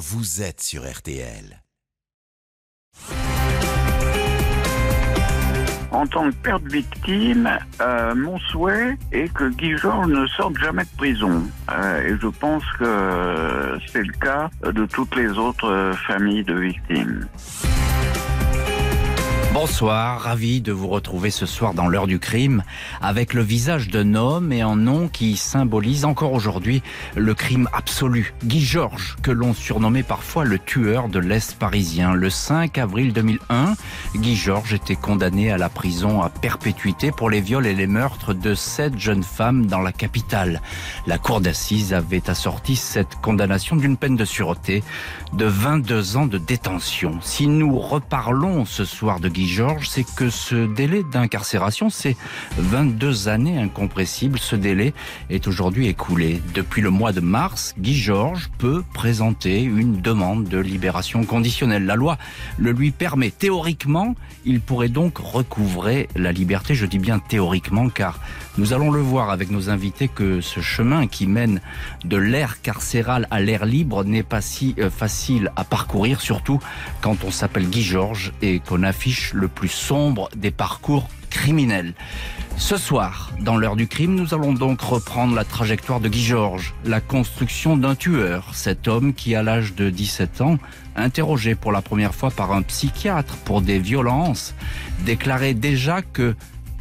vous êtes sur RTL. En tant que père de victime, euh, mon souhait est que Guy Georges ne sorte jamais de prison. Euh, et je pense que c'est le cas de toutes les autres familles de victimes. Bonsoir, ravi de vous retrouver ce soir dans l'heure du crime avec le visage d'un homme et un nom qui symbolise encore aujourd'hui le crime absolu. Guy Georges, que l'on surnommait parfois le tueur de l'Est parisien. Le 5 avril 2001, Guy Georges était condamné à la prison à perpétuité pour les viols et les meurtres de sept jeunes femmes dans la capitale. La cour d'assises avait assorti cette condamnation d'une peine de sûreté de 22 ans de détention. Si nous reparlons ce soir de Guy Georges, c'est que ce délai d'incarcération, c'est 22 années incompressibles. Ce délai est aujourd'hui écoulé. Depuis le mois de mars, Guy Georges peut présenter une demande de libération conditionnelle. La loi le lui permet. Théoriquement, il pourrait donc recouvrer la liberté. Je dis bien théoriquement car nous allons le voir avec nos invités que ce chemin qui mène de l'air carcéral à l'air libre n'est pas si euh, facile à parcourir, surtout quand on s'appelle Guy Georges et qu'on affiche le plus sombre des parcours criminels. Ce soir, dans l'heure du crime, nous allons donc reprendre la trajectoire de Guy Georges, la construction d'un tueur, cet homme qui, à l'âge de 17 ans, interrogé pour la première fois par un psychiatre pour des violences, déclarait déjà que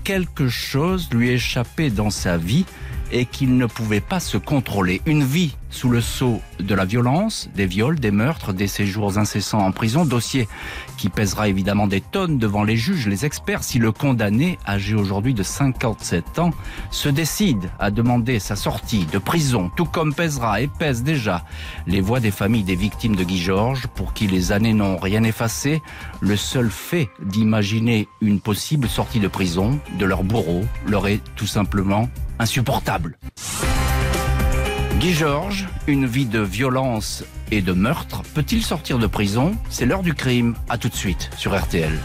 quelque chose lui échappait dans sa vie et qu'il ne pouvait pas se contrôler. Une vie sous le sceau de la violence, des viols, des meurtres, des séjours incessants en prison, dossier qui pèsera évidemment des tonnes devant les juges, les experts, si le condamné, âgé aujourd'hui de 57 ans, se décide à demander sa sortie de prison, tout comme pèsera et pèse déjà les voix des familles des victimes de Guy Georges, pour qui les années n'ont rien effacé, le seul fait d'imaginer une possible sortie de prison de leur bourreau leur est tout simplement insupportable. Guy Georges, une vie de violence et de meurtre, peut-il sortir de prison? C'est l'heure du crime. À tout de suite sur RTL.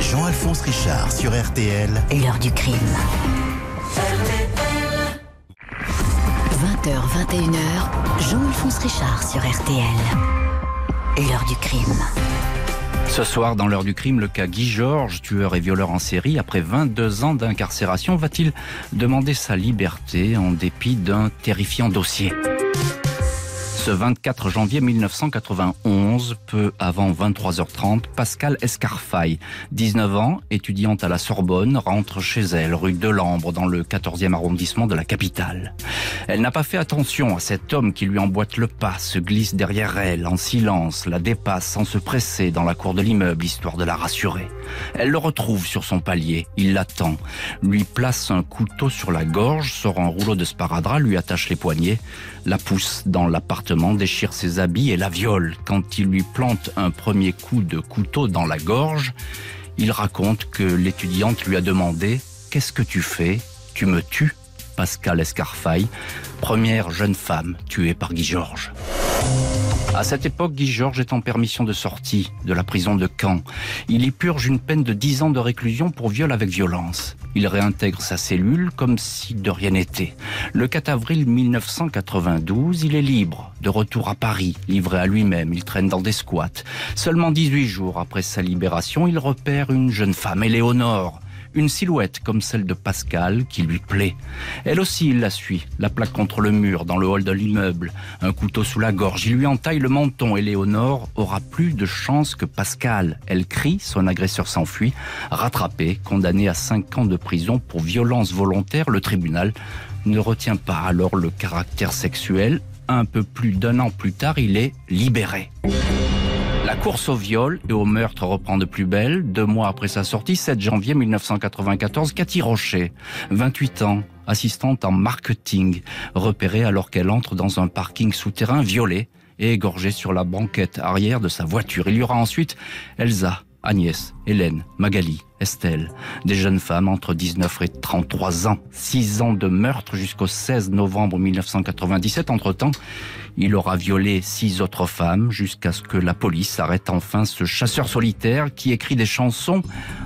Jean-Alphonse Richard sur RTL. L'heure du crime. 20h, 21h, Jean-Alphonse Richard sur RTL. L'heure du crime. Ce soir, dans l'heure du crime, le cas Guy Georges, tueur et violeur en série, après 22 ans d'incarcération, va-t-il demander sa liberté en dépit d'un terrifiant dossier? Ce 24 janvier 1991, peu avant 23h30, Pascal Escarfaille, 19 ans, étudiante à la Sorbonne, rentre chez elle, rue Delambre, dans le 14e arrondissement de la capitale. Elle n'a pas fait attention à cet homme qui lui emboîte le pas, se glisse derrière elle, en silence, la dépasse sans se presser dans la cour de l'immeuble, histoire de la rassurer. Elle le retrouve sur son palier, il l'attend, lui place un couteau sur la gorge, sort un rouleau de sparadrap, lui attache les poignets, la pousse dans l'appartement, déchire ses habits et la viole. Quand il lui plante un premier coup de couteau dans la gorge, il raconte que l'étudiante lui a demandé Qu'est-ce que tu fais? Tu me tues? Pascal Escarfaille, première jeune femme tuée par Guy Georges. À cette époque, Guy Georges est en permission de sortie de la prison de Caen. Il y purge une peine de 10 ans de réclusion pour viol avec violence. Il réintègre sa cellule comme si de rien n'était. Le 4 avril 1992, il est libre, de retour à Paris, livré à lui-même. Il traîne dans des squats. Seulement 18 jours après sa libération, il repère une jeune femme, Éléonore, une silhouette comme celle de Pascal qui lui plaît. Elle aussi, il la suit, la plaque contre le mur dans le hall de l'immeuble, un couteau sous la gorge. Il lui entaille le menton et Léonore aura plus de chance que Pascal. Elle crie, son agresseur s'enfuit, rattrapé, condamné à 5 ans de prison pour violence volontaire. Le tribunal ne retient pas alors le caractère sexuel. Un peu plus d'un an plus tard, il est libéré. La course au viol et au meurtre reprend de plus belle. Deux mois après sa sortie, 7 janvier 1994, Cathy Rocher, 28 ans, assistante en marketing, repérée alors qu'elle entre dans un parking souterrain violée et égorgée sur la banquette arrière de sa voiture. Il y aura ensuite Elsa, Agnès, Hélène, Magali, Estelle, des jeunes femmes entre 19 et 33 ans. Six ans de meurtre jusqu'au 16 novembre 1997. Entre-temps, il aura violé six autres femmes jusqu'à ce que la police arrête enfin ce chasseur solitaire qui écrit des chansons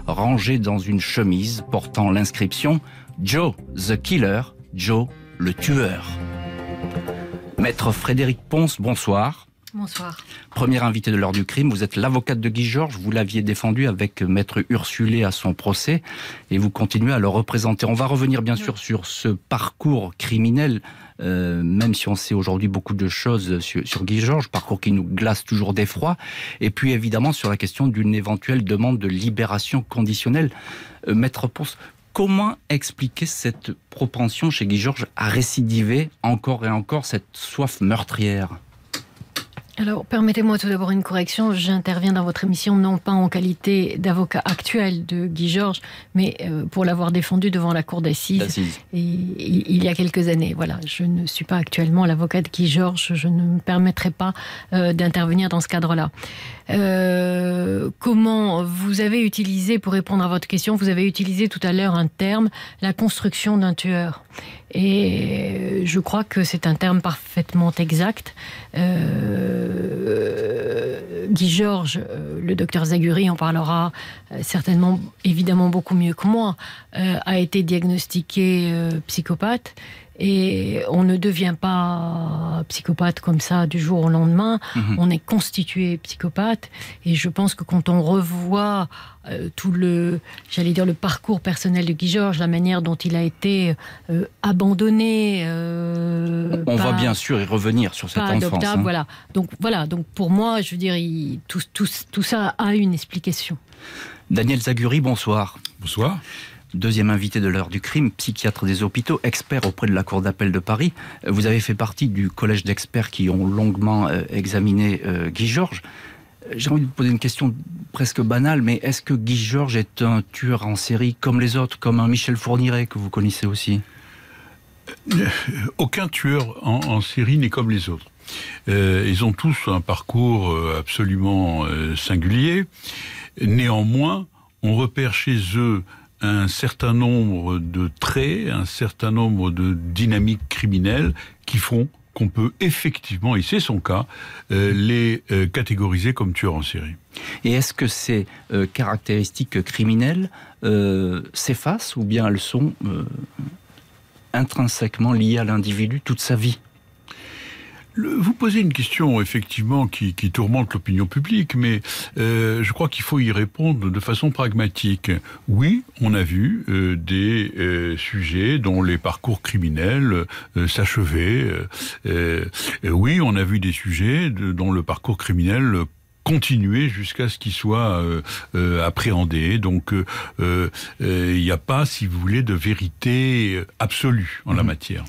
rangées dans une chemise portant l'inscription Joe the Killer, Joe le tueur. Maître Frédéric Ponce, bonsoir. Bonsoir. Première invité de l'heure du crime, vous êtes l'avocate de Guy Georges, vous l'aviez défendu avec Maître Ursulé à son procès et vous continuez à le représenter. On va revenir bien sûr sur ce parcours criminel, euh, même si on sait aujourd'hui beaucoup de choses sur, sur Guy Georges, parcours qui nous glace toujours d'effroi, et puis évidemment sur la question d'une éventuelle demande de libération conditionnelle. Euh, Maître Ponce, comment expliquer cette propension chez Guy Georges à récidiver encore et encore cette soif meurtrière? Alors, permettez-moi tout d'abord une correction. J'interviens dans votre émission non pas en qualité d'avocat actuel de Guy Georges, mais euh, pour l'avoir défendu devant la cour d'assises il y a quelques années. Voilà, je ne suis pas actuellement l'avocat de Guy Georges. Je ne me permettrai pas euh, d'intervenir dans ce cadre-là. Euh, comment vous avez utilisé, pour répondre à votre question, vous avez utilisé tout à l'heure un terme, la construction d'un tueur. Et je crois que c'est un terme parfaitement exact. Euh, Guy Georges, euh, le docteur Zaguri en parlera euh, certainement, évidemment beaucoup mieux que moi, a été diagnostiqué psychopathe. Et on ne devient pas psychopathe comme ça du jour au lendemain. Mhm. On est constitué psychopathe. Et je pense que quand on revoit euh, tout le, j'allais dire, le parcours personnel de Guy Georges, la manière dont il a été euh, abandonné. Euh, on va bien sûr y revenir sur cette enfance. Hein. Voilà. Donc voilà. Donc pour moi, je veux dire, tout, tout, tout ça a une explication. Daniel Zaguri, bonsoir. Bonsoir deuxième invité de l'heure du crime, psychiatre des hôpitaux, expert auprès de la Cour d'appel de Paris. Vous avez fait partie du collège d'experts qui ont longuement euh, examiné euh, Guy Georges. J'ai envie de vous poser une question presque banale, mais est-ce que Guy Georges est un tueur en série comme les autres, comme un Michel Fourniret que vous connaissez aussi? Euh, Aucun tueur en, série n'est comme les autres. ils ont tous un parcours absolument singulier. Néanmoins, on repère chez eux un certain nombre de traits, un certain nombre de dynamiques criminelles qui font qu'on peut effectivement, et c'est son cas, euh, les euh, catégoriser comme tueurs en série. Et est-ce que ces euh, caractéristiques criminelles s'effacent ou bien elles sont intrinsèquement liées à l'individu toute sa vie? Vous posez une question effectivement qui, tourmente l'opinion publique, mais euh, je crois qu'il faut y répondre de façon pragmatique. Oui, on a vu euh, des euh, sujets dont les parcours criminels s'achevaient. oui, on a vu des sujets dont le parcours criminel continuer jusqu'à ce qu'il soit appréhendé. Donc il n'y a pas, si vous voulez, de vérité absolue en la mmh. matière.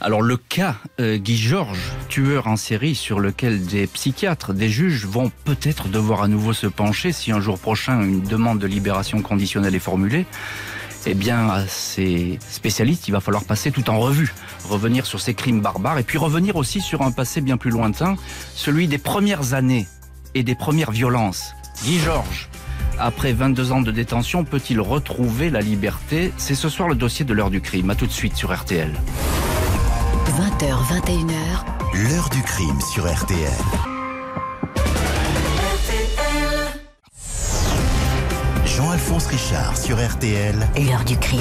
Alors le cas euh, Guy Georges, tueur en série sur lequel des psychiatres, des juges vont peut-être devoir à nouveau se pencher si un jour prochain une demande de libération conditionnelle est formulée, eh bien à ces spécialistes, il va falloir passer tout en revue, revenir sur ces crimes barbares et puis revenir aussi sur un passé bien plus lointain, celui des premières années et des premières violences. Guy Georges, après 22 ans de détention, peut-il retrouver la liberté? C'est ce soir le dossier de l'heure du crime. A tout de suite sur RTL. 20h, 21h. L'heure du crime sur RTL. Jean-Alphonse Richard sur RTL. L'heure du crime.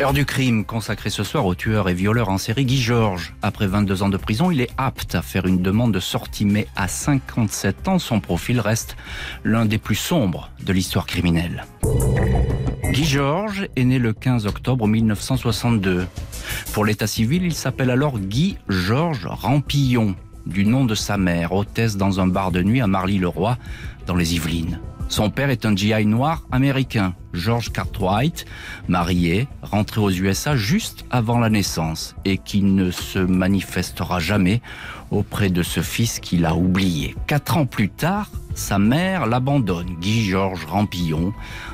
Heure du crime consacrée ce soir au tueur et violeur en série Guy Georges. Après 22 ans de prison, il est apte à faire une demande de sortie, mais à 57 ans, son profil reste l'un des plus sombres de l'histoire criminelle. Guy Georges est né le 15 octobre 1962. Pour l'état civil, il s'appelle alors Guy Georges Rampillon, du nom de sa mère, hôtesse dans un bar de nuit à Marly-le-Roi, dans les Yvelines. Son père est un GI noir américain, George Cartwright, marié, rentré aux USA juste avant la naissance et qui ne se manifestera jamais auprès de ce fils qu'il a oublié. Quatre ans plus tard, sa mère l'abandonne. Guy Georges Rampillon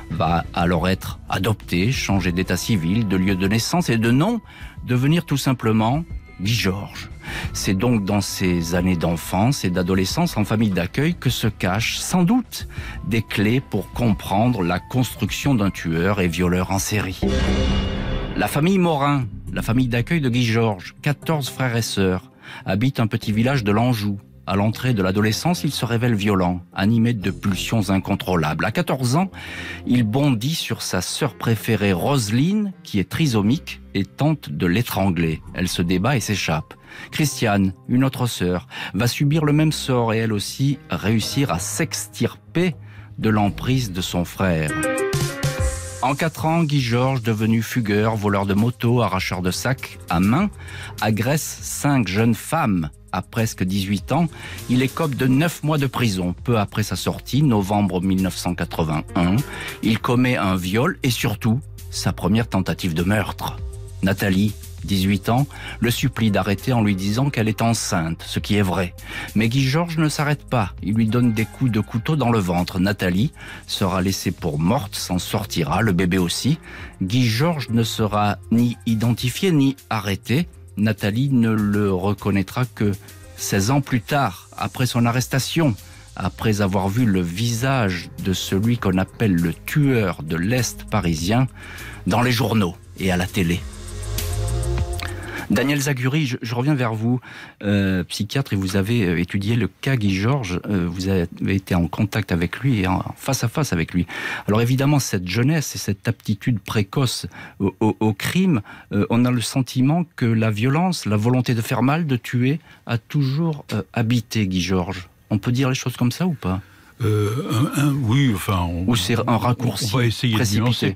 va alors être adopté, changer d'état civil, de lieu de naissance et de nom, devenir tout simplement Guy Georges. C'est donc dans ces années d'enfance et d'adolescence en famille d'accueil que se cachent sans doute des clés pour comprendre la construction d'un tueur et violeur en série. La famille Morin, la famille d'accueil de Guy Georges, 14 frères et sœurs, habite un petit village de l'Anjou. À l'entrée de l'adolescence, il se révèle violent, animé de pulsions incontrôlables. À 14 ans, il bondit sur sa sœur préférée Roseline, qui est trisomique et tente de l'étrangler. Elle se débat et s'échappe. Christiane, une autre sœur, va subir le même sort et elle aussi réussir à s'extirper de l'emprise de son frère. En quatre ans, Guy Georges, devenu fugueur, voleur de moto, arracheur de sacs à main, agresse cinq jeunes femmes à presque 18 ans. Il écope de neuf mois de prison. Peu après sa sortie, novembre 1981, il commet un viol et surtout sa première tentative de meurtre. Nathalie 18 ans, le supplie d'arrêter en lui disant qu'elle est enceinte, ce qui est vrai. Mais Guy Georges ne s'arrête pas. Il lui donne des coups de couteau dans le ventre. Nathalie sera laissée pour morte, s'en sortira, le bébé aussi. Guy Georges ne sera ni identifié ni arrêté. Nathalie ne le reconnaîtra que 16 ans plus tard, après son arrestation, après avoir vu le visage de celui qu'on appelle le tueur de l'Est parisien dans les journaux et à la télé. Daniel Zaguri, je, reviens vers vous, euh, psychiatre, et vous avez euh, étudié le cas Guy Georges. Euh, vous avez été en contact avec lui et en face à face avec lui. Alors évidemment, cette jeunesse et cette aptitude précoce au, crime, on a le sentiment que la violence, la volonté de faire mal, de tuer, a toujours habité Guy Georges. On peut dire les choses comme ça ou pas? Oui, enfin. Ou c'est un raccourci. On va essayer de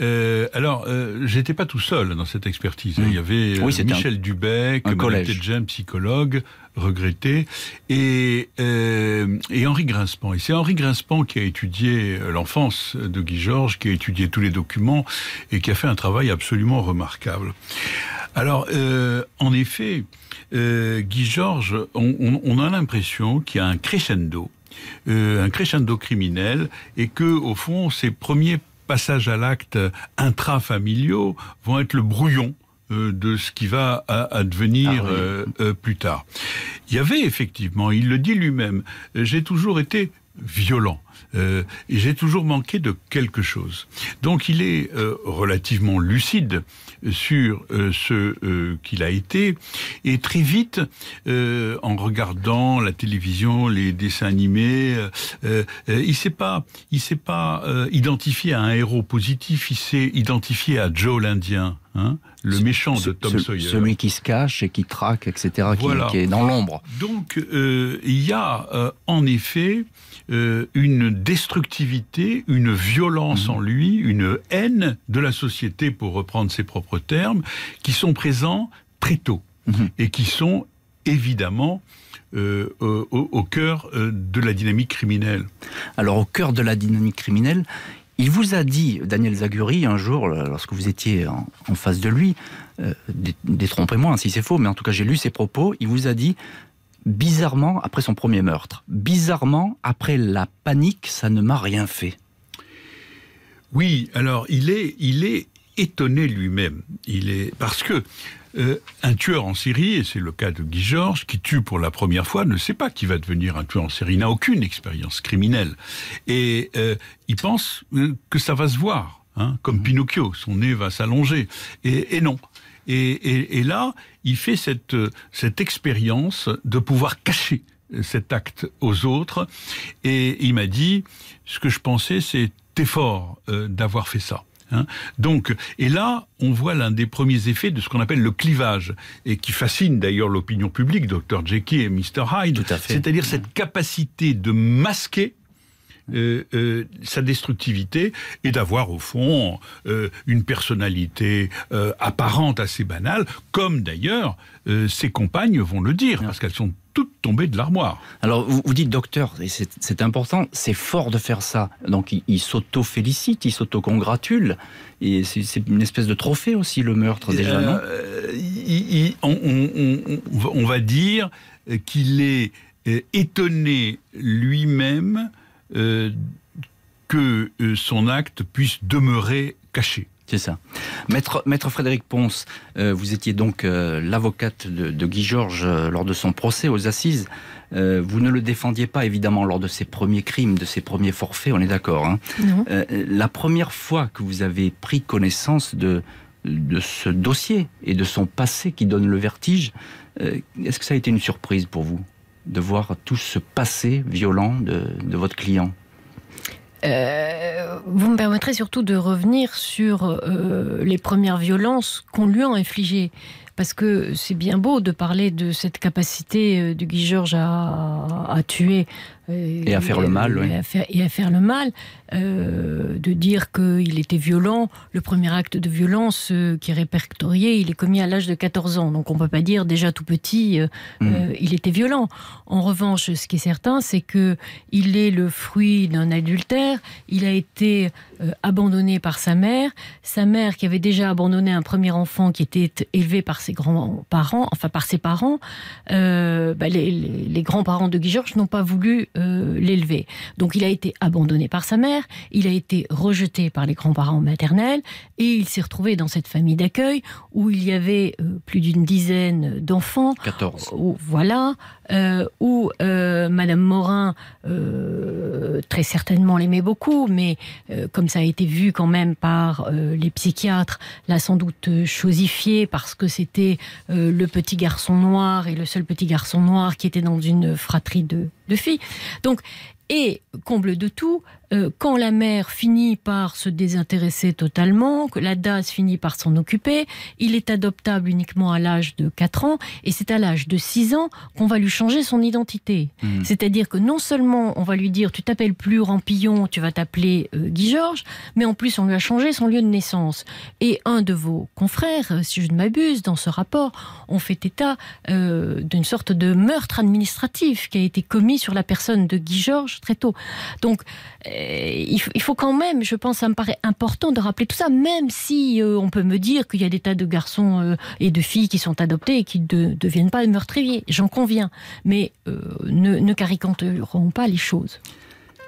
euh, alors, euh, j'étais pas tout seul dans cette expertise. Hmm. Il y avait euh, Michel Dubec, collège. Jean, psychologue, regretté, et, euh, et Henri Grinspan. Et c'est Henri Grinspan qui a étudié l'enfance de Guy Georges, qui a étudié tous les documents et qui a fait un travail absolument remarquable. Alors, en effet, Guy Georges, on, on a l'impression qu'il y a un crescendo. Un crescendo criminel et que au fond ses premiers passages à l'acte intrafamiliaux vont être le brouillon euh, de ce qui va advenir ah euh, euh, plus tard. Il y avait effectivement, il le dit lui-même, j'ai toujours été violent. et j'ai toujours manqué de quelque chose. Donc il est relativement lucide sur euh, ce euh, qu'il a été. Et très vite, euh, en regardant la télévision, les dessins animés, il s'est pas, il s'est pas identifié à un héros positif. Il s'est identifié à Joe l'Indien. Hein, le méchant de Tom Sawyer. Celui qui se cache et qui traque, etc., qui, est dans l'ombre. Donc, il y a en effet euh, une destructivité, une violence mhm. en lui, une haine de la société, pour reprendre ses propres termes, qui sont présents très tôt mhm. et qui sont évidemment euh, au, cœur euh, de la dynamique criminelle. Alors au cœur de la dynamique criminelle, il vous a dit, Daniel Zaguri, un jour, lorsque vous étiez en, face de lui, détrompez-moi si c'est faux, mais en tout cas j'ai lu ses propos, il vous a dit bizarrement, après son premier meurtre, bizarrement, après la panique, ça ne m'a rien fait. Oui, alors il est, il est étonné lui-même. Il est parce que euh, un tueur en série, et c'est le cas de Guy Georges, qui tue pour la première fois, ne sait pas qu'il va devenir un tueur en série, n'a aucune expérience criminelle, et euh, il pense euh, que ça va se voir, hein, comme mmh. Pinocchio, son nez va s'allonger, et non. Et, là, il fait cette, cette expérience de pouvoir cacher cet acte aux autres. Et il m'a dit, ce que je pensais, c'est t'es fort euh, d'avoir fait ça. Hein. Donc, et là, on voit l'un des premiers effets de ce qu'on appelle le clivage, et qui fascine d'ailleurs l'opinion publique, Dr. Jekyll et Mr. Hyde. C'est-à-dire cette capacité de masquer euh, euh, sa destructivité et d'avoir au fond euh, une personnalité apparente assez banale, comme d'ailleurs ses compagnes vont le dire, parce qu'elles sont toutes tombées de l'armoire. Alors vous, dites docteur, et c'est important, c'est fort de faire ça. Donc il, s'auto-félicite, il s'auto-congratule, et c'est une espèce de trophée aussi le meurtre déjà, non? on, va dire qu'il est étonné lui-même euh, que euh, son acte puisse demeurer caché. C'est ça. Maître, Maître Frédéric Ponce, euh, vous étiez donc l'avocate de, Guy Georges lors de son procès aux assises. vous ne le défendiez pas évidemment lors de ses premiers crimes, de ses premiers forfaits, on est d'accord. Hein la première fois que vous avez pris connaissance de, de ce dossier et de son passé qui donne le vertige, est-ce que ça a été une surprise pour vous? De voir tout ce passé violent de, votre client. Euh, vous me permettrez surtout de revenir sur euh, les premières violences qu'on lui a infligées parce que c'est bien beau de parler de cette capacité euh, de Guy Georges à, à tuer et à faire le mal, et, à faire, et à faire le mal, euh, de dire qu'il était violent. Le premier acte de violence euh, qui est répertorié, il est commis à l'âge de 14 ans. Donc on peut pas dire déjà tout petit, euh, mm. il était violent. En revanche, ce qui est certain, c'est que il est le fruit d'un adultère. Il a été euh, abandonné par sa mère. Sa mère qui avait déjà abandonné un premier enfant qui était élevé par ses grands-parents, enfin par ses parents. Euh, bah, les, les, les grands-parents de Guy Georges n'ont pas voulu euh, l'élever. Donc il a été abandonné par sa mère, il a été rejeté par les grands-parents maternels et il s'est retrouvé dans cette famille d'accueil où il y avait euh, plus d'une dizaine d'enfants. 14. Où, voilà, euh, où euh, Madame Morin euh, très certainement l'aimait beaucoup, mais comme ça a été vu quand même par les psychiatres, l'a sans doute chosifié parce que c'était le petit garçon noir et le seul petit garçon noir qui était dans une fratrie de, de filles. Donc et comble de tout, euh, quand la mère finit par se désintéresser totalement, que la DAS finit par s'en occuper, il est adoptable uniquement à l'âge de 4 ans et c'est à l'âge de 6 ans qu'on va lui changer son identité. Mmh. C'est-à-dire que non seulement on va lui dire tu t'appelles plus Rampillon, tu vas t'appeler euh, Guy Georges, mais en plus on lui a changé son lieu de naissance. Et un de vos confrères, euh, si je ne m'abuse, dans ce rapport, ont fait état euh, d'une sorte de meurtre administratif qui a été commis sur la personne de Guy Georges très tôt. Donc, euh, il, faut quand même, je pense, ça me paraît important de rappeler tout ça, même si euh, on peut me dire qu'il y a des tas de garçons euh, et de filles qui sont adoptés et qui ne de, deviennent pas meurtriers. J'en conviens. Mais ne, ne pas les choses.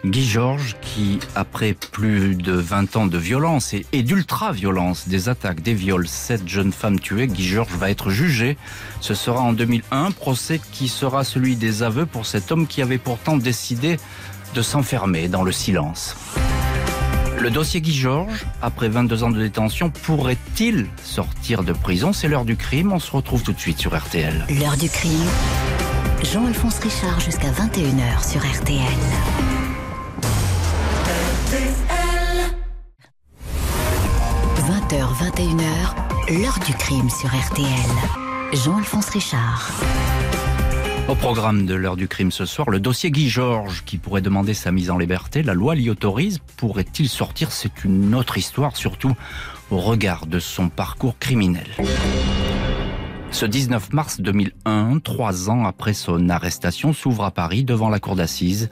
Guy Georges qui, après plus de 20 ans de violence et, d'ultra-violence, des attaques, des viols, sept jeunes femmes tuées, Guy Georges va être jugé. Ce sera en 2001, procès qui sera celui des aveux pour cet homme qui avait pourtant décidé de s'enfermer dans le silence. Le dossier Guy Georges, après 22 ans de détention, pourrait-il sortir de prison? C'est l'heure du crime, on se retrouve tout de suite sur RTL. L'heure du crime, Jean-Alphonse Richard jusqu'à 21h sur RTL. 21h, l'heure du crime sur RTL. Jean-Alphonse Richard. Au programme de l'heure du crime ce soir, le dossier Guy Georges qui pourrait demander sa mise en liberté. La loi l'y autorise. Pourrait-il sortir? C'est une autre histoire, surtout au regard de son parcours criminel. Ce 19 mars 2001, trois ans après son arrestation, s'ouvre à Paris devant la cour d'assises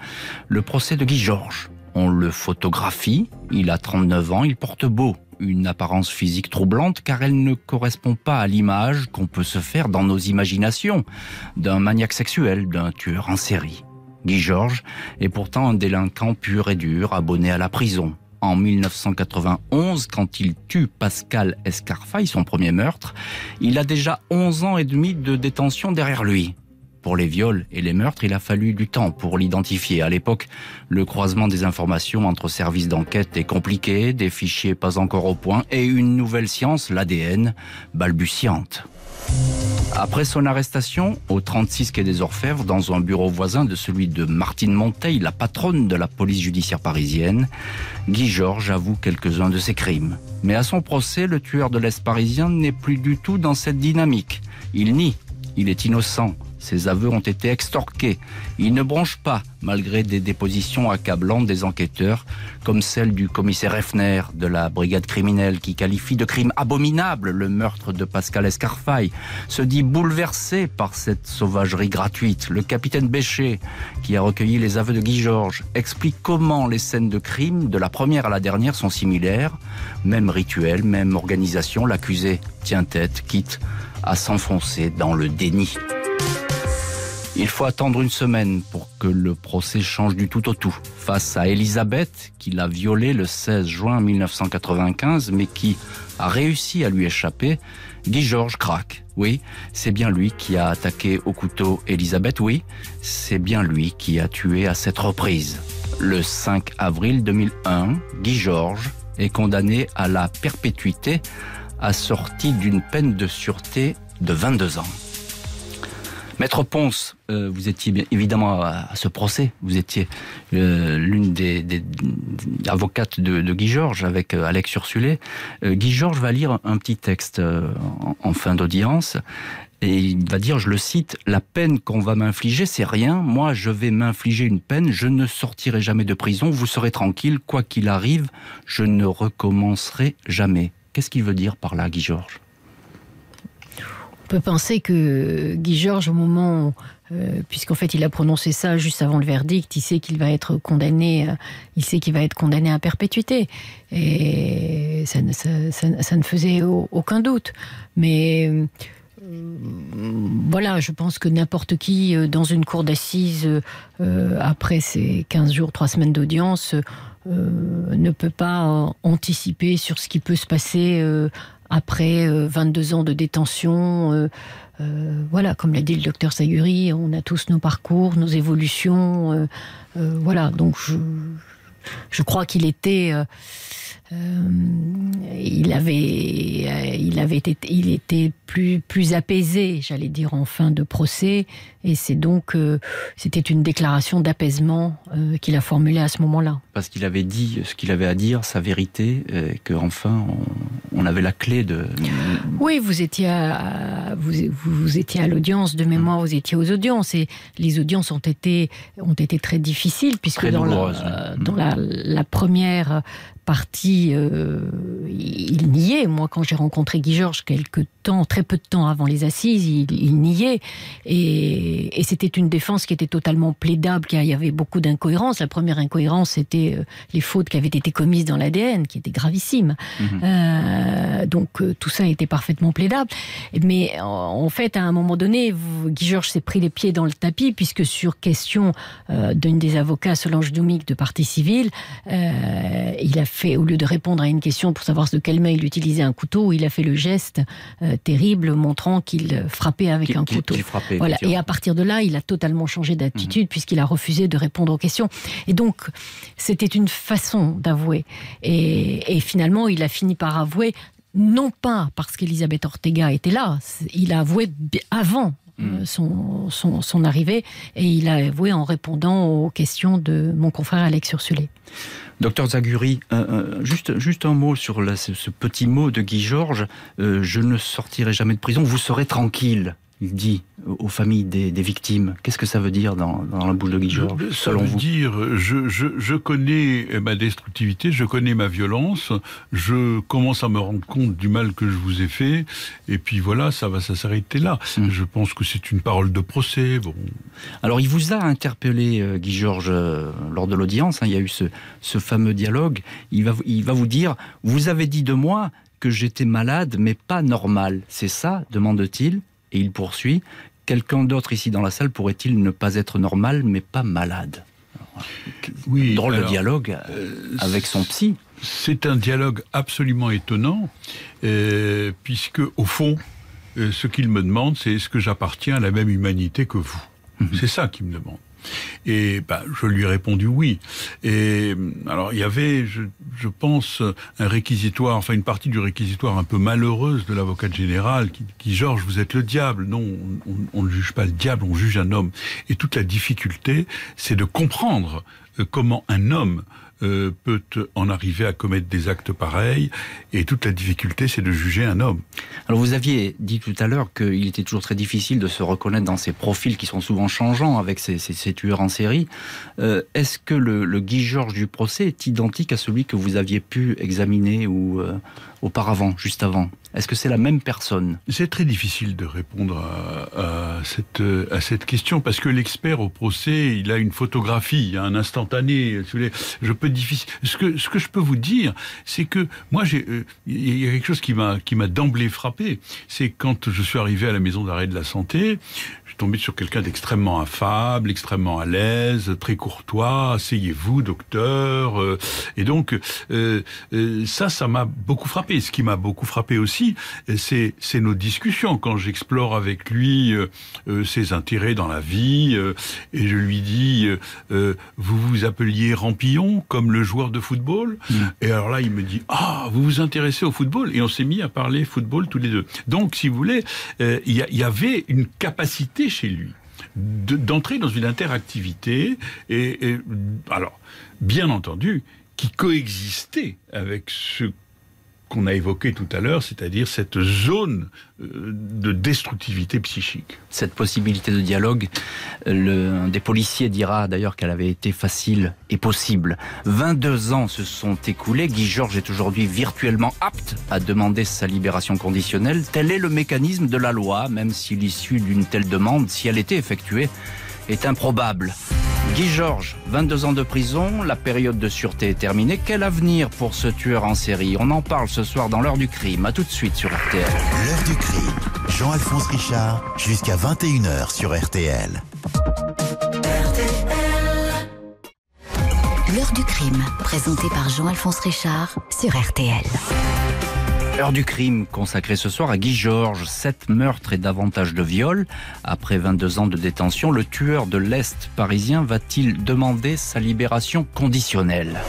le procès de Guy Georges. On le photographie, il a 39 ans, il porte beau, une apparence physique troublante car elle ne correspond pas à l'image qu'on peut se faire dans nos imaginations d'un maniaque sexuel, d'un tueur en série. Guy Georges est pourtant un délinquant pur et dur, abonné à la prison. En 1991, quand il tue Pascal Escarfaille, son premier meurtre, il a déjà 11 ans et demi de détention derrière lui. Pour les viols et les meurtres, il a fallu du temps pour l'identifier. À l'époque, le croisement des informations entre services d'enquête est compliqué, des fichiers pas encore au point et une nouvelle science, l'ADN, balbutiante. Après son arrestation au 36 quai des Orfèvres, dans un bureau voisin de celui de Martine Monteil, la patronne de la police judiciaire parisienne, Guy Georges avoue quelques-uns de ses crimes. Mais à son procès, le tueur de l'Est parisien n'est plus du tout dans cette dynamique. Il nie, il est innocent, ses aveux ont été extorqués. Il ne bronche pas, malgré des dépositions accablantes des enquêteurs, comme celle du commissaire Effner de la brigade criminelle qui qualifie de crime abominable le meurtre de Pascal Escarfaille, se dit bouleversé par cette sauvagerie gratuite. Le capitaine Bécher, qui a recueilli les aveux de Guy Georges, explique comment les scènes de crime, de la première à la dernière, sont similaires. Même rituel, même organisation, l'accusé tient tête, quitte à s'enfoncer dans le déni. Il faut attendre une semaine pour que le procès change du tout au tout. Face à Elisabeth, qui l'a violé le 16 juin 1995, mais qui a réussi à lui échapper, Guy Georges craque. Oui, c'est bien lui qui a attaqué au couteau Elisabeth. Oui, c'est bien lui qui a tué à cette reprise. Le 5 avril 2001, Guy Georges est condamné à la perpétuité assortie d'une peine de sûreté de 22 ans. Maître Ponce, euh, vous étiez bien évidemment à, ce procès. Vous étiez euh, l'une des, avocates de, Guy Georges avec euh, Alex Ursulé. Guy Georges va lire un, petit texte en, fin d'audience. Et il va dire, je le cite, la peine qu'on va m'infliger, c'est rien. Moi, je vais m'infliger une peine. Je ne sortirai jamais de prison. Vous serez tranquille. Quoi qu'il arrive, je ne recommencerai jamais. Qu'est-ce qu'il veut dire par là, Guy Georges? Peut penser que Guy Georges, au moment, euh, puisqu'en fait il a prononcé ça juste avant le verdict, il sait qu'il va être condamné, euh, il sait qu'il va être condamné à perpétuité, et ça ne, ça, ne faisait aucun doute. Mais euh, voilà, je pense que n'importe qui dans une cour d'assises, après ces 15 jours, 3 semaines d'audience, ne peut pas anticiper sur ce qui peut se passer après 22 euh, ans de détention. Euh, euh, voilà, comme l'a dit le docteur Sayuri, on a tous nos parcours, nos évolutions. voilà, donc je, je crois qu'il était il avait, euh, il avait été, il était plus, plus apaisé, j'allais dire en fin de procès, et c'est donc, euh, c'était une déclaration d'apaisement qu'il a formulée à ce moment-là. Parce qu'il avait dit ce qu'il avait à dire, sa vérité, et qu'enfin on, on, avait la clé de. Oui, vous étiez à, vous, vous, étiez à l'audience de mémoire, vous étiez aux audiences, et les audiences ont été, ont été très difficiles puisque dans, la, dans la, la première parti, euh, il niait. Moi, quand j'ai rencontré Guy Georges quelques temps, très peu de temps avant les assises, il, niait. Et, c'était une défense qui était totalement plaidable, qu'il y avait beaucoup d'incohérences. La première incohérence, c'était euh, les fautes qui avaient été commises dans l'ADN, qui étaient gravissimes. Mhm. Euh, donc tout ça était parfaitement plaidable. Mais en, fait, à un moment donné, Guy Georges s'est pris les pieds dans le tapis, puisque sur question d'une des avocats, Solange Doumic, de partie civile, il a fait, au lieu de répondre à une question pour savoir de quelle main il utilisait un couteau, il a fait le geste euh, terrible montrant qu'il frappait avec un couteau. voilà. Et à partir de là, il a totalement changé d'attitude mhm. puisqu'il a refusé de répondre aux questions. Et donc, c'était une façon d'avouer. Et, finalement, il a fini par avouer non pas parce qu'Elisabeth Ortega était là, il a avoué avant euh, son, arrivée et il a avoué en répondant aux questions de mon confrère Alex Ursulé. Docteur Zaguri, juste, juste un mot sur ce, petit mot de Guy Georges. Euh, je ne sortirai jamais de prison, vous serez tranquille il dit aux familles des, victimes Qu'est-ce que ça veut dire dans, la bouche de Guy Georges, Ça veut dire, je, je, connais ma destructivité, je connais ma violence, je commence à me rendre compte du mal que je vous ai fait, et puis voilà, ça va s'arrêter là. Hum. Je pense que c'est une parole de procès. Bon. Alors, il vous a interpellé, euh, Guy Georges, euh, lors de l'audience, hein, il y a eu ce, ce fameux dialogue, il va, il va vous dire, vous avez dit de moi que j'étais malade, mais pas normal. C'est ça demande-t-il et il poursuit Quelqu'un d'autre ici dans la salle pourrait-il ne pas être normal, mais pas malade? Oui. Drôle de dialogue euh, avec son psy. C'est un dialogue absolument étonnant, euh, puisque, au fond, euh, ce qu'il me demande, c'est est-ce que j'appartiens à la même humanité que vous? Mhm. C'est ça qu'il me demande. Et bah, je lui ai répondu oui. Et alors il y avait, je, je, pense, un réquisitoire, enfin une partie du réquisitoire un peu malheureuse de l'avocat général qui, qui Georges, vous êtes le diable. Non, on, on ne juge pas le diable, on juge un homme. Et toute la difficulté, c'est de comprendre euh, comment un homme euh, peut en arriver à commettre des actes pareils. Et toute la difficulté, c'est de juger un homme. Alors vous aviez dit tout à l'heure qu'il était toujours très difficile de se reconnaître dans ces profils qui sont souvent changeants avec ces, ces, tueurs en série. Euh, est-ce que le, le, Guy Georges du procès est identique à celui que vous aviez pu examiner ou euh, auparavant, juste avant? Est-ce que c'est la même personne? C'est très difficile de répondre à, cette, à cette question parce que l'expert au procès, il a une photographie, un instantané. Je peux difficile. Ce que, ce que je peux vous dire, c'est que moi, j'ai, euh, il y a quelque chose qui m'a, qui m'a d'emblée frappé. C'est quand je suis arrivé à la maison d'arrêt de la santé, tombé sur quelqu'un d'extrêmement affable, extrêmement à l'aise, très courtois. Asseyez-vous, docteur. Euh, et donc euh, euh, ça, ça m'a beaucoup frappé. Ce qui m'a beaucoup frappé aussi, c'est c'est nos discussions quand j'explore avec lui ses intérêts dans la vie et je lui dis vous vous appeliez Rampillon comme le joueur de football. Mm. Et alors là, il me dit ah vous vous intéressez au football? Et on s'est mis à parler football tous les deux. Donc si vous voulez, il y, y avait une capacité chez lui d'entrer dans une interactivité et, alors bien entendu qui coexistait avec ce qu'on a évoqué tout à l'heure, c'est-à-dire cette zone euh, de destructivité psychique. Cette possibilité de dialogue, le, un des policiers dira d'ailleurs qu'elle avait été facile et possible. 22 ans se sont écoulés, Guy Georges est aujourd'hui virtuellement apte à demander sa libération conditionnelle. Tel est le mécanisme de la loi, même si l'issue d'une telle demande, si elle était effectuée, est improbable. Guy Georges, 22 ans de prison, la période de sûreté est terminée. Quel avenir pour ce tueur en série? On en parle ce soir dans l'heure du crime. A tout de suite sur RTL. L'heure du crime. Jean-Alphonse Richard, jusqu'à 21h sur RTL. L'heure du crime, présentée par Jean-Alphonse Richard sur RTL. Heure du crime consacrée ce soir à Guy Georges. Sept meurtres et davantage de viols. Après 22 ans de détention, le tueur de l'Est parisien va-t-il demander sa libération conditionnelle?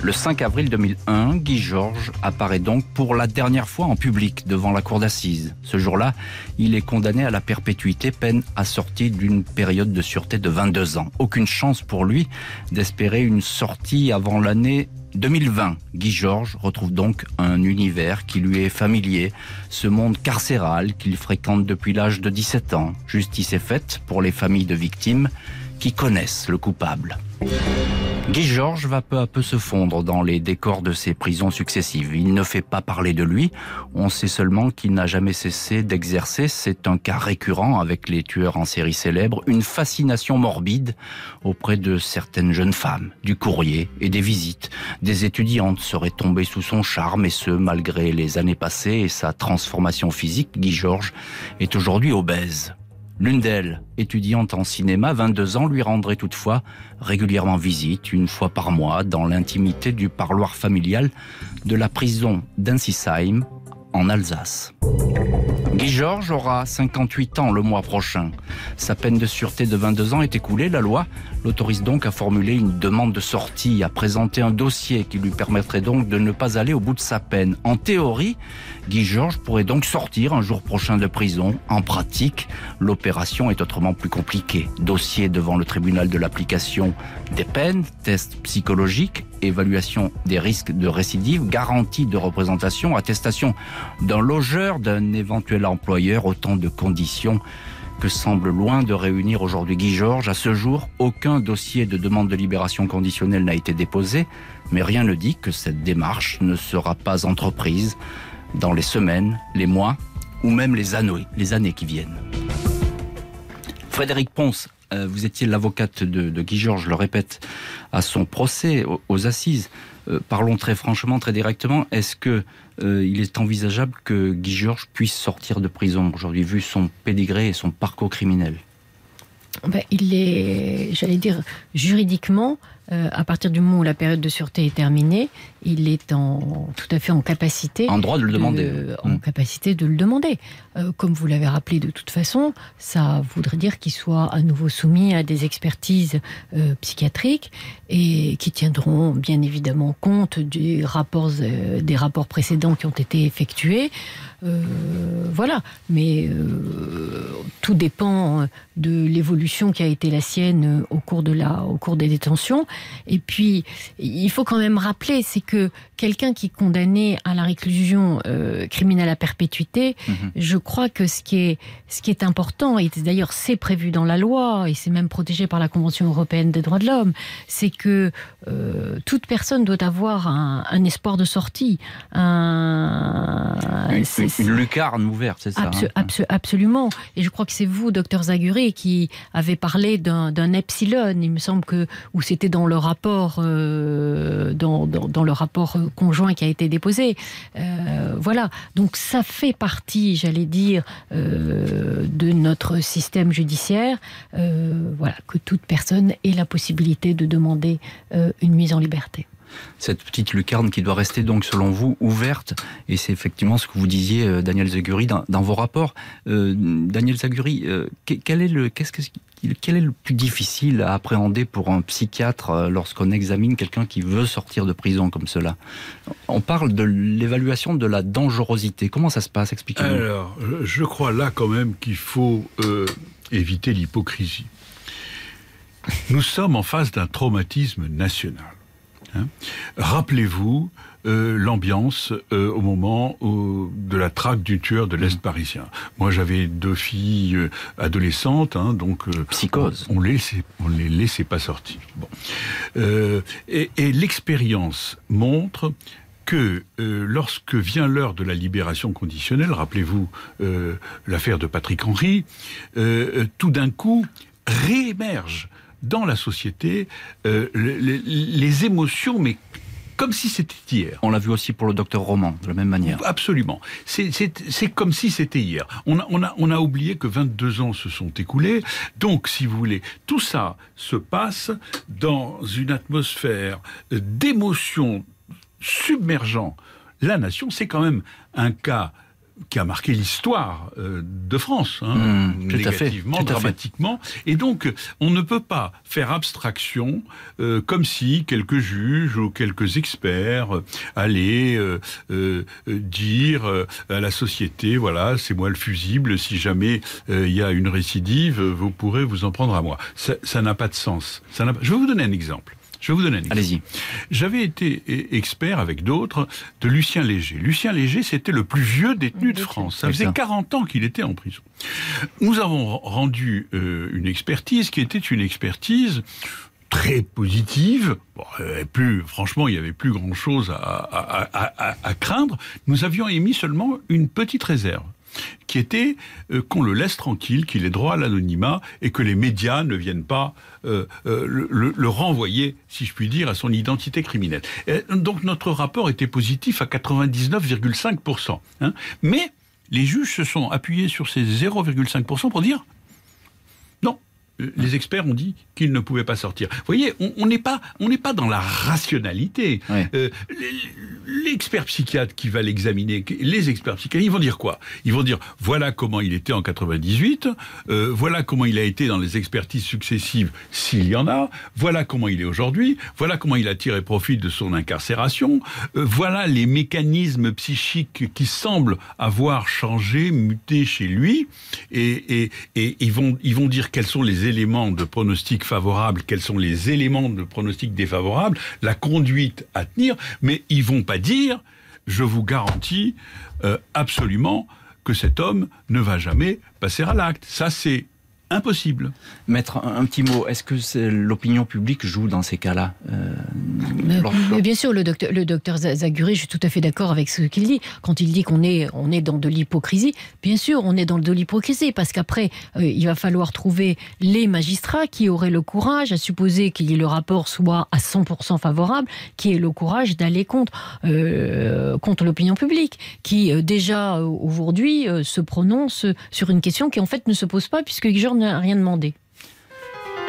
Le 5 avril 2001, Guy Georges apparaît donc pour la dernière fois en public devant la cour d'assises. Ce jour-là, il est condamné à la perpétuité, peine assortie d'une période de sûreté de 22 ans. Aucune chance pour lui d'espérer une sortie avant l'année 2020, Guy Georges retrouve donc un univers qui lui est familier, ce monde carcéral qu'il fréquente depuis l'âge de 17 ans. Justice est faite pour les familles de victimes qui connaissent le coupable. Guy Georges va peu à peu se fondre dans les décors de ses prisons successives. Il ne fait pas parler de lui, on sait seulement qu'il n'a jamais cessé d'exercer, c'est un cas récurrent avec les tueurs en série célèbres, une fascination morbide auprès de certaines jeunes femmes, du courrier et des visites. Des étudiantes seraient tombées sous son charme et ce malgré les années passées et sa transformation physique, Guy Georges est aujourd'hui obèse. L'une d'elles, étudiante en cinéma, 22 ans, lui rendrait toutefois régulièrement visite, une fois par mois, dans l'intimité du parloir familial de la prison d'Ensisheim, en Alsace. Guy Georges aura 58 ans le mois prochain. Sa peine de sûreté de 22 ans est écoulée. La loi l'autorise donc à formuler une demande de sortie, à présenter un dossier qui lui permettrait donc de ne pas aller au bout de sa peine. En théorie, Guy Georges pourrait donc sortir un jour prochain de prison. En pratique, l'opération est autrement plus compliquée. Dossier devant le tribunal de l'application des peines, tests psychologiques, évaluation des risques de récidive, garantie de représentation, attestation d'un logeur, d'un éventuel employeur, autant de conditions que semble loin de réunir aujourd'hui Guy Georges. À ce jour, aucun dossier de demande de libération conditionnelle n'a été déposé, mais rien ne dit que cette démarche ne sera pas entreprise dans les semaines, les mois ou même les années, qui viennent. Frédéric Ponce, euh, vous étiez l'avocate de, Guy Georges, je le répète, à son procès aux, assises. Euh, parlons très franchement, très directement. Est-ce que euh, il est envisageable que Guy Georges puisse sortir de prison aujourd'hui, vu son pédigré et son parcours criminel? Ben, Il est, j'allais dire, juridiquement, euh, à partir du moment où la période de sûreté est terminée, il est en, tout à fait en capacité. En droit de le demander. en hmm. capacité de le demander. Euh, comme vous l'avez rappelé de toute façon, ça voudrait dire qu'il soit à nouveau soumis à des expertises euh, psychiatriques et qui tiendront bien évidemment compte des rapports, des rapports précédents qui ont été effectués. Voilà. Mais tout dépend de l'évolution qui a été la sienne au cours, de la, au cours des détentions. Et puis, il faut quand même rappeler, c'est que quelqu'un qui est condamné à la réclusion euh, criminelle à perpétuité, mhm. je crois que ce qui est, ce qui est important, et d'ailleurs c'est prévu dans la loi, et c'est même protégé par la Convention européenne des droits de l'homme, c'est que euh, toute personne doit avoir un, espoir de sortie. Un, une, lucarne ouverte, c'est ça hein. Absolument. Et je crois que c'est vous, docteur Zaguri, qui avez parlé d'un epsilon, il me semble que, où c'était dans le rapport, euh, dans, dans, le rapport conjoint qui a été déposé. Euh, voilà. Donc ça fait partie, j'allais dire, euh, de notre système judiciaire. voilà, que toute personne ait la possibilité de demander une mise en liberté cette petite lucarne qui doit rester donc selon vous ouverte et c'est effectivement ce que vous disiez Daniel Zaguri dans, vos rapports Daniel Zaguri quel est le qu'est-ce quel est le plus difficile à appréhender pour un psychiatre euh, lorsqu'on examine quelqu'un qui veut sortir de prison comme cela? On parle de l'évaluation de la dangerosité. Comment ça se passe? Expliquez-nous. Alors, je crois là quand même qu'il faut euh, éviter l'hypocrisie. Nous sommes en face d'un traumatisme national. Hein. Rappelez-vous euh, l'ambiance euh, au moment de la traque du tueur de l'Est parisien. Moi, j'avais deux filles euh, adolescentes, hein, donc psychose. On, laissait, on les laissait pas sortir. Bon. et, et l'expérience montre que lorsque vient l'heure de la libération conditionnelle, rappelez-vous l'affaire de Patrick Henry, tout d'un coup réémerge dans la société euh, les, émotions, mais comme si c'était hier. On l'a vu aussi pour le docteur Roman, de la même manière. Absolument. C'est comme si c'était hier. On a, on, a, on a oublié que 22 ans se sont écoulés. Donc, si vous voulez, tout ça se passe dans une atmosphère d'émotions submergeant la nation. C'est quand même un cas qui a marqué l'histoire euh, de France, hein, mmh, négativement, dramatiquement. Et donc, on ne peut pas faire abstraction euh, comme si quelques juges ou quelques experts euh, allaient dire à la société, voilà, c'est moi le fusible, si jamais il y a une récidive, vous pourrez vous en prendre à moi. Ça n'a pas de sens. Ça Je vais vous donner un exemple. Je vais vous donner un exemple. Allez-y. J'avais été e-, expert avec d'autres de Lucien Léger. Lucien Léger, c'était le plus vieux détenu de France. Ça faisait 40 ans qu'il était en prison. Nous avons rendu euh, une expertise qui était une expertise très positive. Bon, plus, franchement, il n'y avait plus grand-chose à craindre. Nous avions émis seulement une petite réserve qui était euh, qu'on le laisse tranquille, qu'il ait droit à l'anonymat et que les médias ne viennent pas euh, euh, le, renvoyer, si je puis dire, à son identité criminelle. donc notre rapport était positif à 99,5%. Hein. mais les juges se sont appuyés sur ces 0,5% pour dire les experts ont dit qu'il ne pouvait pas sortir. Vous voyez, on n'est pas, on n'est pas dans la rationalité. Euh, l'expert psychiatre qui va l'examiner, les experts psychiatres, ils vont dire quoi? Ils vont dire voilà comment il était en 98, euh, voilà comment il a été dans les expertises successives, s'il y en a, voilà comment il est aujourd'hui, voilà comment il a tiré profit de son incarcération, euh, voilà les mécanismes psychiques qui semblent avoir changé, muté chez lui, et, et, et ils vont, ils vont dire quels sont les éléments de pronostic favorables, quels sont les éléments de pronostic défavorables, la conduite à tenir, mais ils vont pas dire, je vous garantis euh, absolument que cet homme ne va jamais passer à l'acte. Ça, c'est impossible. Mettre un, petit mot, est-ce que l'opinion publique joue dans ces cas-là euh, Bien sûr, le docteur, le docteur Zaguri, je suis tout à fait d'accord avec ce qu'il dit. Quand il dit qu'on est, on est dans de l'hypocrisie, bien sûr, on est dans de l'hypocrisie, parce qu'après, euh, il va falloir trouver les magistrats qui auraient le courage, à supposer que le rapport soit à 100% favorable, qui aient le courage d'aller contre, euh, contre l'opinion publique, qui déjà aujourd'hui se prononce sur une question qui en fait ne se pose pas, puisque Guillaume rien demandé.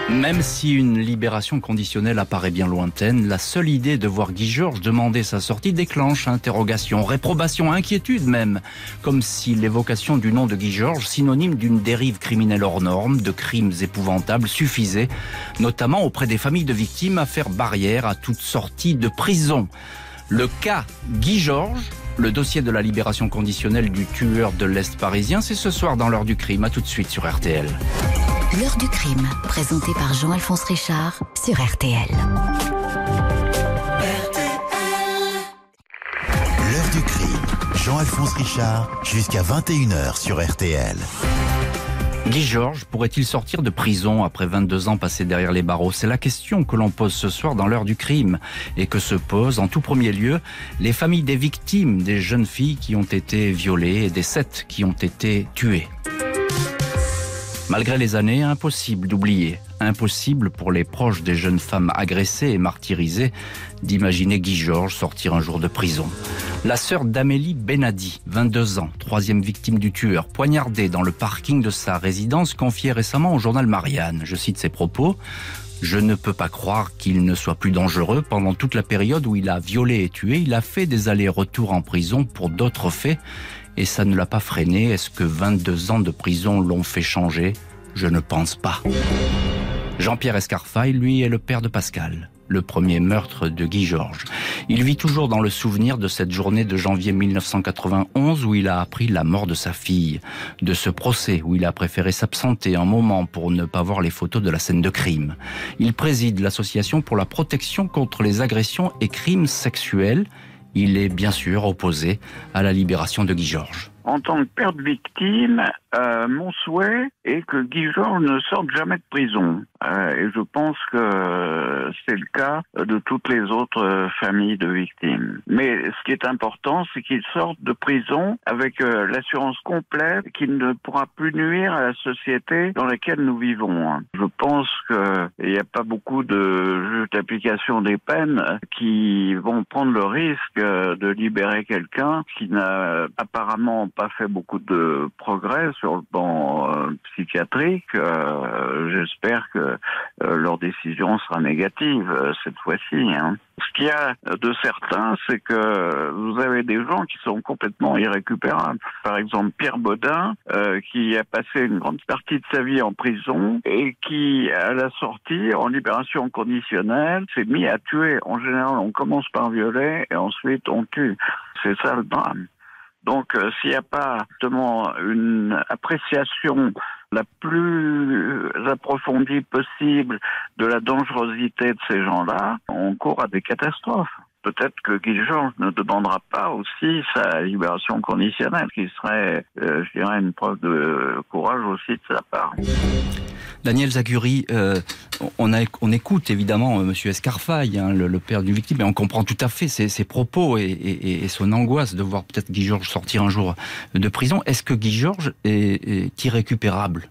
Même si une libération conditionnelle apparaît bien lointaine, la seule idée de voir Guy Georges demander sa sortie déclenche interrogation, réprobation, inquiétude même, comme si l'évocation du nom de Guy Georges, synonyme d'une dérive criminelle hors norme, de crimes épouvantables, suffisait, notamment auprès des familles de victimes, à faire barrière à toute sortie de prison. Le cas Guy Georges, le dossier de la libération conditionnelle du tueur de l'Est parisien, c'est ce soir dans l'heure du crime. À tout de suite sur RTL. L'heure du crime, présenté par Jean-Alphonse Richard sur RTL. L'heure du crime, Jean-Alphonse Richard, jusqu'à 21h sur RTL. Guy Georges pourrait-il sortir de prison après 22 ans passés derrière les barreaux? C'est la question que l'on pose ce soir dans l'heure du crime et que se posent en tout premier lieu les familles des victimes des jeunes filles qui ont été violées et des sept qui ont été tuées. Malgré les années, impossible d'oublier, impossible pour les proches des jeunes femmes agressées et martyrisées d'imaginer Guy Georges sortir un jour de prison. La sœur d'Amélie Benadi, 22 ans, troisième victime du tueur, poignardée dans le parking de sa résidence, confiait récemment au journal Marianne. Je cite ses propos. Je ne peux pas croire qu'il ne soit plus dangereux. Pendant toute la période où il a violé et tué, il a fait des allers-retours en prison pour d'autres faits et ça ne l'a pas freiné. Est-ce que 22 ans de prison l'ont fait changer? Je ne pense pas. Jean-Pierre Escarfaille, lui, est le père de Pascal le premier meurtre de Guy Georges. Il vit toujours dans le souvenir de cette journée de janvier 1991 où il a appris la mort de sa fille, de ce procès où il a préféré s'absenter un moment pour ne pas voir les photos de la scène de crime. Il préside l'association pour la protection contre les agressions et crimes sexuels. Il est bien sûr opposé à la libération de Guy Georges. En tant que père de victime, euh, mon souhait est que Guy Georges ne sorte jamais de prison. Euh, et je pense que c'est le cas de toutes les autres familles de victimes. Mais ce qui est important, c'est qu'il sorte de prison avec euh, l'assurance complète qu'il ne pourra plus nuire à la société dans laquelle nous vivons. Je pense qu'il n'y a pas beaucoup de d'application des peines qui vont prendre le risque de libérer quelqu'un qui n'a apparemment pas fait beaucoup de progrès sur le plan euh, psychiatrique. Euh, j'espère que euh, leur décision sera négative cette fois-ci. Hein. Ce qu'il y a de certain, c'est que vous avez des gens qui sont complètement irrécupérables. Par exemple, Pierre Baudin, qui a passé une grande partie de sa vie en prison et qui, à la sortie, en libération conditionnelle, s'est mis à tuer. En général, on commence par violer et ensuite on tue. C'est ça le drame. Donc, euh, s'il n'y a pas justement une appréciation la plus approfondie possible de la dangerosité de ces gens-là, on court à des catastrophes peut-être que Guy Georges ne demandera pas aussi sa libération conditionnelle, ce qui serait, euh, je dirais, une preuve de courage aussi de sa part. Daniel Zaguri, euh, on, écoute évidemment euh, Monsieur Escarfaille, le, père du victime, et on comprend tout à fait ses, propos et, son angoisse de voir peut-être Guy Georges sortir un jour de prison. Est-ce que Guy Georges est irrécupérable?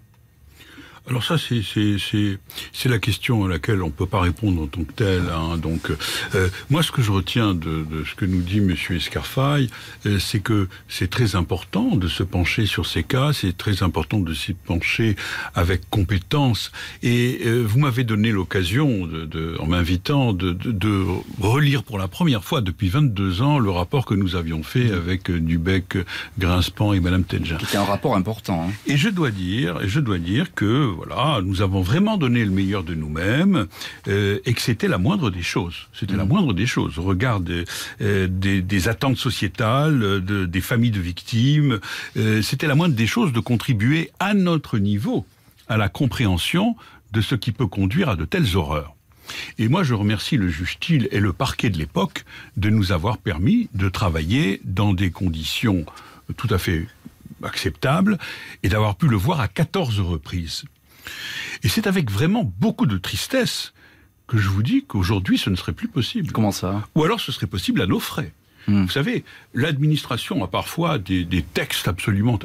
Alors ça, c'est la question à laquelle on ne peut pas répondre en tant que tel. Hein. Donc, euh, moi, ce que je retiens de, de, ce que nous dit Monsieur Escarfaille, euh, c'est que c'est très important de se pencher sur ces cas, c'est très important de s'y pencher avec compétence. Et euh, vous m'avez donné l'occasion, de, de, en m'invitant, de, de, relire pour la première fois depuis 22 ans le rapport que nous avions fait avec Dubec, Grinspan et Madame Tedja. C'était un rapport important. Hein. Et je dois dire, je dois dire que voilà, nous avons vraiment donné le meilleur de nous-mêmes euh, et que c'était la moindre des choses. C'était la mm. moindre des choses. Au regard des, euh, des, attentes sociétales, de, des familles de victimes, euh, c'était la moindre des choses de contribuer à notre niveau à la compréhension de ce qui peut conduire à de telles horreurs. Et moi, je remercie le juge Thiel et le parquet de l'époque de nous avoir permis de travailler dans des conditions tout à fait acceptables et d'avoir pu le voir à 14 reprises. Et c'est avec vraiment beaucoup de tristesse que je vous dis qu'aujourd'hui, ce ne serait plus possible. Comment ça? Ou alors ce serait possible à nos frais. Hmm. Vous savez, l'administration a parfois des, textes absolument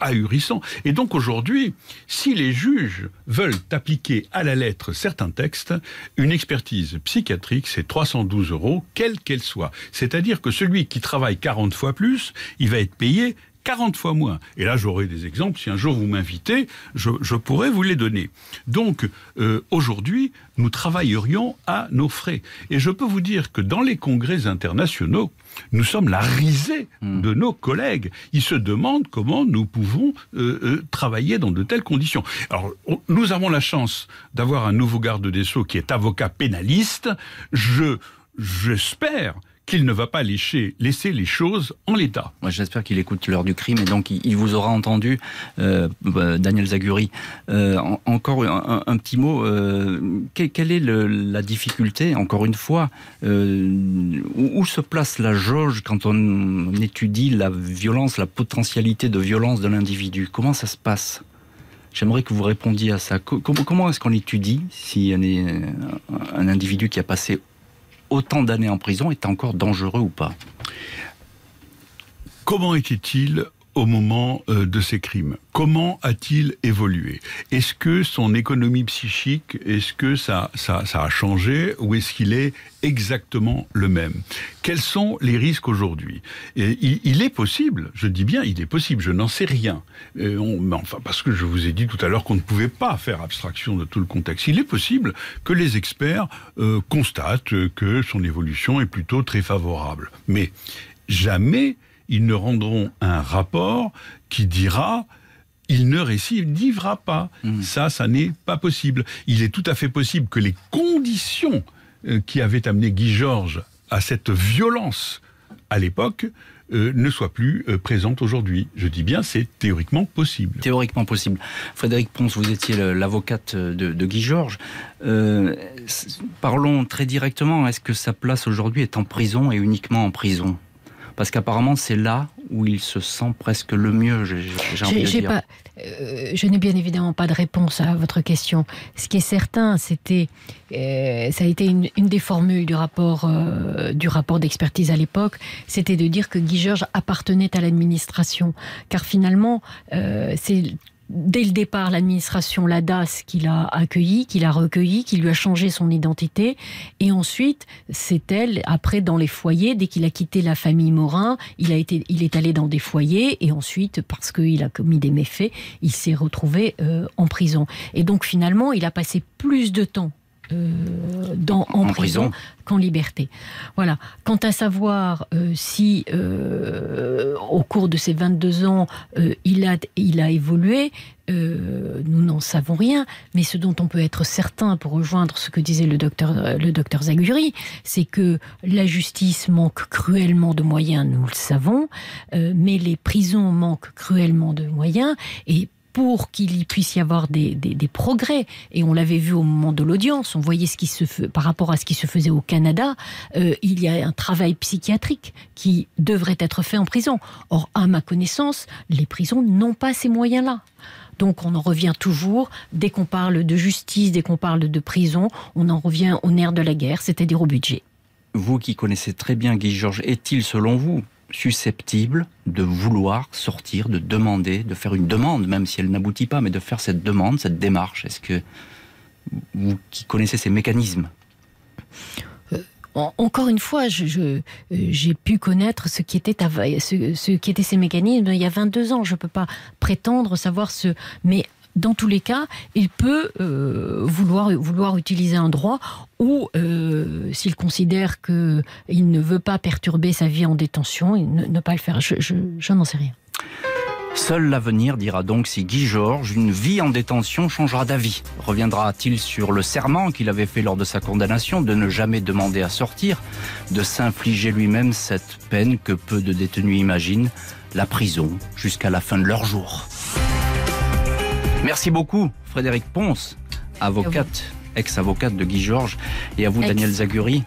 ahurissants. Et donc aujourd'hui, si les juges veulent appliquer à la lettre certains textes, une expertise psychiatrique, c'est 312 euros, quelle qu'elle soit. C'est-à-dire que celui qui travaille 40 fois plus, il va être payé 40 fois moins. Et là, j'aurai des exemples. Si un jour vous m'invitez, je, pourrais vous les donner. Donc, euh, aujourd'hui, nous travaillerions à nos frais. Et je peux vous dire que dans les congrès internationaux, nous sommes la risée hmm. de nos collègues. Ils se demandent comment nous pouvons euh, euh, travailler dans de telles conditions. Alors, nous avons la chance d'avoir un nouveau garde des Sceaux qui est avocat pénaliste. Je, j'espère qu'il ne va pas laisser, les choses en l'état. Moi, j'espère qu'il écoute l'heure du crime et donc il, vous aura entendu, euh, bah, Daniel Zaguri. Euh, encore un, petit mot. Euh, quelle, est la difficulté, encore une fois, où, se place la jauge quand on étudie la violence, la potentialité de violence de l'individu? Comment ça se passe? J'aimerais que vous répondiez à ça. Comment, est-ce qu'on étudie si un individu qui a passé autant d'années en prison est encore dangereux ou pas? Comment était-il au moment euh, de ces crimes Comment a-t-il évolué? Est-ce que son économie psychique, est-ce que ça, ça, ça a changé ou est-ce qu'il est exactement le même? Quels sont les risques aujourd'hui? Il, il, est possible, je dis bien, il est possible, je n'en sais rien. Euh, on, enfin, parce que je vous ai dit tout à l'heure qu'on ne pouvait pas faire abstraction de tout le contexte. Il est possible que les experts euh, constatent que son évolution est plutôt très favorable. Mais jamais ils ne rendront un rapport qui dira il ne récidivera pas. Mmh. Ça, ça n'est pas possible. Il est tout à fait possible que les conditions euh, qui avaient amené Guy Georges à cette violence à l'époque euh, ne soit plus euh, présente aujourd'hui. Je dis bien, c'est théoriquement possible. Théoriquement possible. Frédéric Ponce, vous étiez l'avocate de, de, Guy Georges. Euh, parlons très directement. Est-ce que sa place aujourd'hui est en prison et uniquement en prison? Parce qu'apparemment c'est là où il se sent presque le mieux, j'ai envie de dire. Pas, euh, je n'ai bien évidemment pas de réponse à votre question. Ce qui est certain, c'était, euh, ça a été une, des formules du rapport, euh, du rapport d'expertise à l'époque, c'était de dire que Guy Georges appartenait à l'administration, car finalement, c'est dès le départ l'administration, la DAS, qui l'a accueilli, qui l'a recueilli, qui lui a changé son identité. Et ensuite, c'est elle, après, dans les foyers, dès qu'il a quitté la famille Morin, il, a été, il est allé dans des foyers. Et ensuite, parce qu'il a commis des méfaits, il s'est retrouvé euh, en prison. Et donc, finalement, il a passé plus de temps dans, en, prison, qu'en liberté. Voilà. Quant à savoir euh, si, euh, au cours de ces 22 ans, il, a, il a évolué, nous n'en savons rien, mais ce dont on peut être certain, pour rejoindre ce que disait le docteur, le docteur Zaguri, c'est que la justice manque cruellement de moyens, nous le savons, mais les prisons manquent cruellement de moyens, et pour qu'il y puisse y avoir des, progrès. Et on l'avait vu au moment de l'audience, on voyait ce qui se fait, par rapport à ce qui se faisait au Canada, euh, il y a un travail psychiatrique qui devrait être fait en prison. Or, à ma connaissance, les prisons n'ont pas ces moyens-là. Donc on en revient toujours, dès qu'on parle de justice, dès qu'on parle de prison, on en revient au nerf de la guerre, c'est-à-dire au budget. Vous qui connaissez très bien Guy Georges, est-il selon vous susceptible de vouloir sortir, de demander, de faire une demande, même si elle n'aboutit pas, mais de faire cette demande, cette démarche Est-ce que vous qui connaissez ces mécanismes euh, encore une fois, j'ai pu connaître ce qui, était ce, qui étaient ces mécanismes il y a 22 ans. Je ne peux pas prétendre savoir ce. Mais dans tous les cas, il peut euh, vouloir, vouloir utiliser un droit ou, euh, s'il considère qu'il ne veut pas perturber sa vie en détention, ne, ne pas le faire. Je, je, n'en sais rien. Seul l'avenir dira donc si Guy Georges, une vie en détention, changera d'avis. Reviendra-t-il sur le serment qu'il avait fait lors de sa condamnation de ne jamais demander à sortir, de s'infliger lui-même cette peine que peu de détenus imaginent, la prison jusqu'à la fin de leur jour? Merci beaucoup, Frédéric Ponce, avocate, ex-avocate de Guy Georges, et à vous, Daniel Zaguri,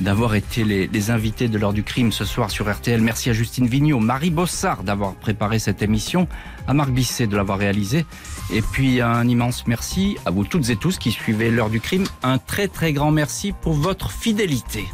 d'avoir été les, invités de l'heure du crime ce soir sur RTL. Merci à Justine Vignot, Marie Bossard d'avoir préparé cette émission, à Marc Bisset de l'avoir réalisée, et puis un immense merci à vous toutes et tous qui suivez l'heure du crime. Un très très grand merci pour votre fidélité.